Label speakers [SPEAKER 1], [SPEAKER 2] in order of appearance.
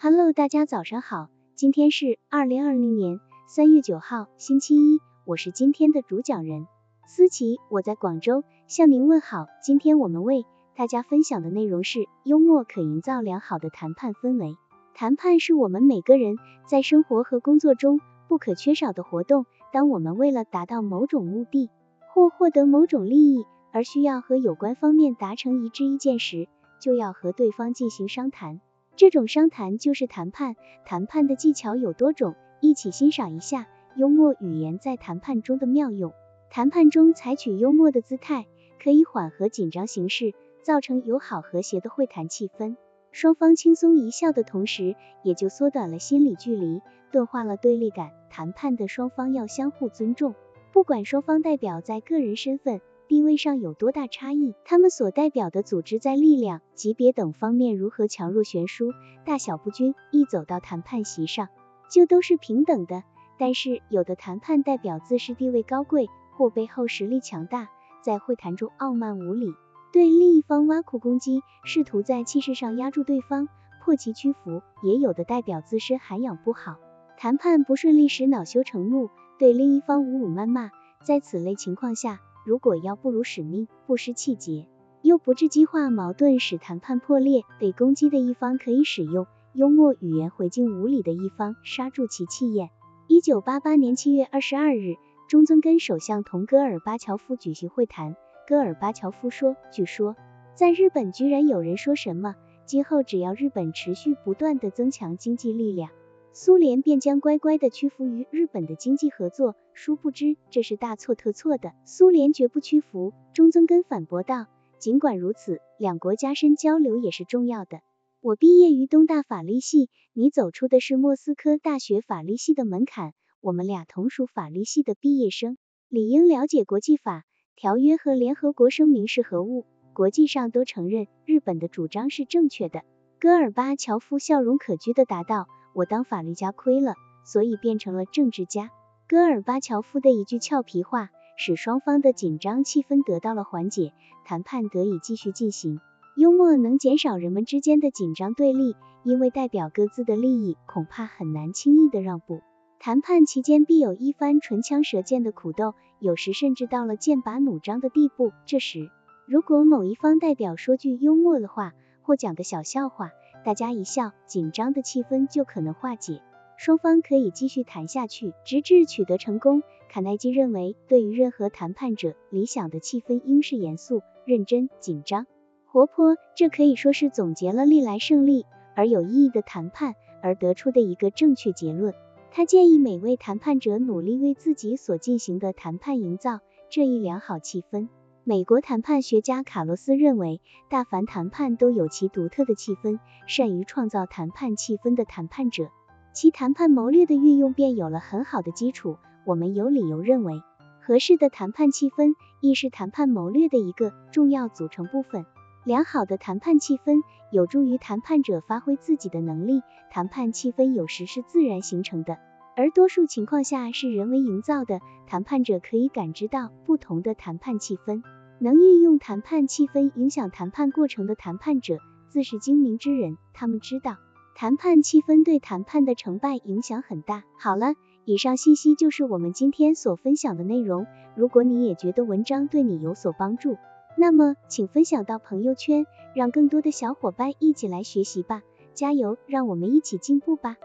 [SPEAKER 1] Hello，大家早上好，今天是二零二零年三月九号，星期一，我是今天的主讲人思琪，我在广州向您问好。今天我们为大家分享的内容是幽默可营造良好的谈判氛围。谈判是我们每个人在生活和工作中不可缺少的活动。当我们为了达到某种目的或获得某种利益而需要和有关方面达成一致意见时，就要和对方进行商谈。这种商谈就是谈判，谈判的技巧有多种，一起欣赏一下幽默语言在谈判中的妙用。谈判中采取幽默的姿态，可以缓和紧张形势，造成友好和谐的会谈气氛。双方轻松一笑的同时，也就缩短了心理距离，钝化了对立感。谈判的双方要相互尊重，不管双方代表在个人身份。地位上有多大差异，他们所代表的组织在力量、级别等方面如何强弱悬殊、大小不均，一走到谈判席上就都是平等的。但是有的谈判代表自视地位高贵，或背后实力强大，在会谈中傲慢无礼，对另一方挖苦攻击，试图在气势上压住对方，迫其屈服；也有的代表自身涵养不好，谈判不顺利时恼羞成怒，对另一方侮辱谩骂。在此类情况下，如果要不辱使命，不失气节，又不致激化矛盾，使谈判破裂，被攻击的一方可以使用幽默语言回敬无礼的一方，刹住其气焰。一九八八年七月二十二日，中曾根首相同戈尔巴乔夫举行会谈。戈尔巴乔夫说：“据说，在日本居然有人说什么，今后只要日本持续不断的增强经济力量。”苏联便将乖乖的屈服于日本的经济合作，殊不知这是大错特错的。苏联绝不屈服。中曾根反驳道：“尽管如此，两国加深交流也是重要的。我毕业于东大法律系，你走出的是莫斯科大学法律系的门槛，我们俩同属法律系的毕业生，理应了解国际法、条约和联合国声明是何物。国际上都承认日本的主张是正确的。”戈尔巴乔夫笑容可掬的答道。我当法律家亏了，所以变成了政治家。戈尔巴乔夫的一句俏皮话，使双方的紧张气氛得到了缓解，谈判得以继续进行。幽默能减少人们之间的紧张对立，因为代表各自的利益，恐怕很难轻易的让步。谈判期间必有一番唇枪舌剑的苦斗，有时甚至到了剑拔弩张的地步。这时，如果某一方代表说句幽默的话，或讲个小笑话，大家一笑，紧张的气氛就可能化解，双方可以继续谈下去，直至取得成功。卡耐基认为，对于任何谈判者，理想的气氛应是严肃、认真、紧张、活泼。这可以说是总结了历来胜利而有意义的谈判而得出的一个正确结论。他建议每位谈判者努力为自己所进行的谈判营造这一良好气氛。美国谈判学家卡洛斯认为，大凡谈判都有其独特的气氛，善于创造谈判气氛的谈判者，其谈判谋略的运用便有了很好的基础。我们有理由认为，合适的谈判气氛亦是谈判谋略的一个重要组成部分。良好的谈判气氛有助于谈判者发挥自己的能力。谈判气氛有时是自然形成的，而多数情况下是人为营造的。谈判者可以感知到不同的谈判气氛。能运用谈判气氛影响谈判过程的谈判者，自是精明之人。他们知道谈判气氛对谈判的成败影响很大。好了，以上信息就是我们今天所分享的内容。如果你也觉得文章对你有所帮助，那么请分享到朋友圈，让更多的小伙伴一起来学习吧。加油，让我们一起进步吧。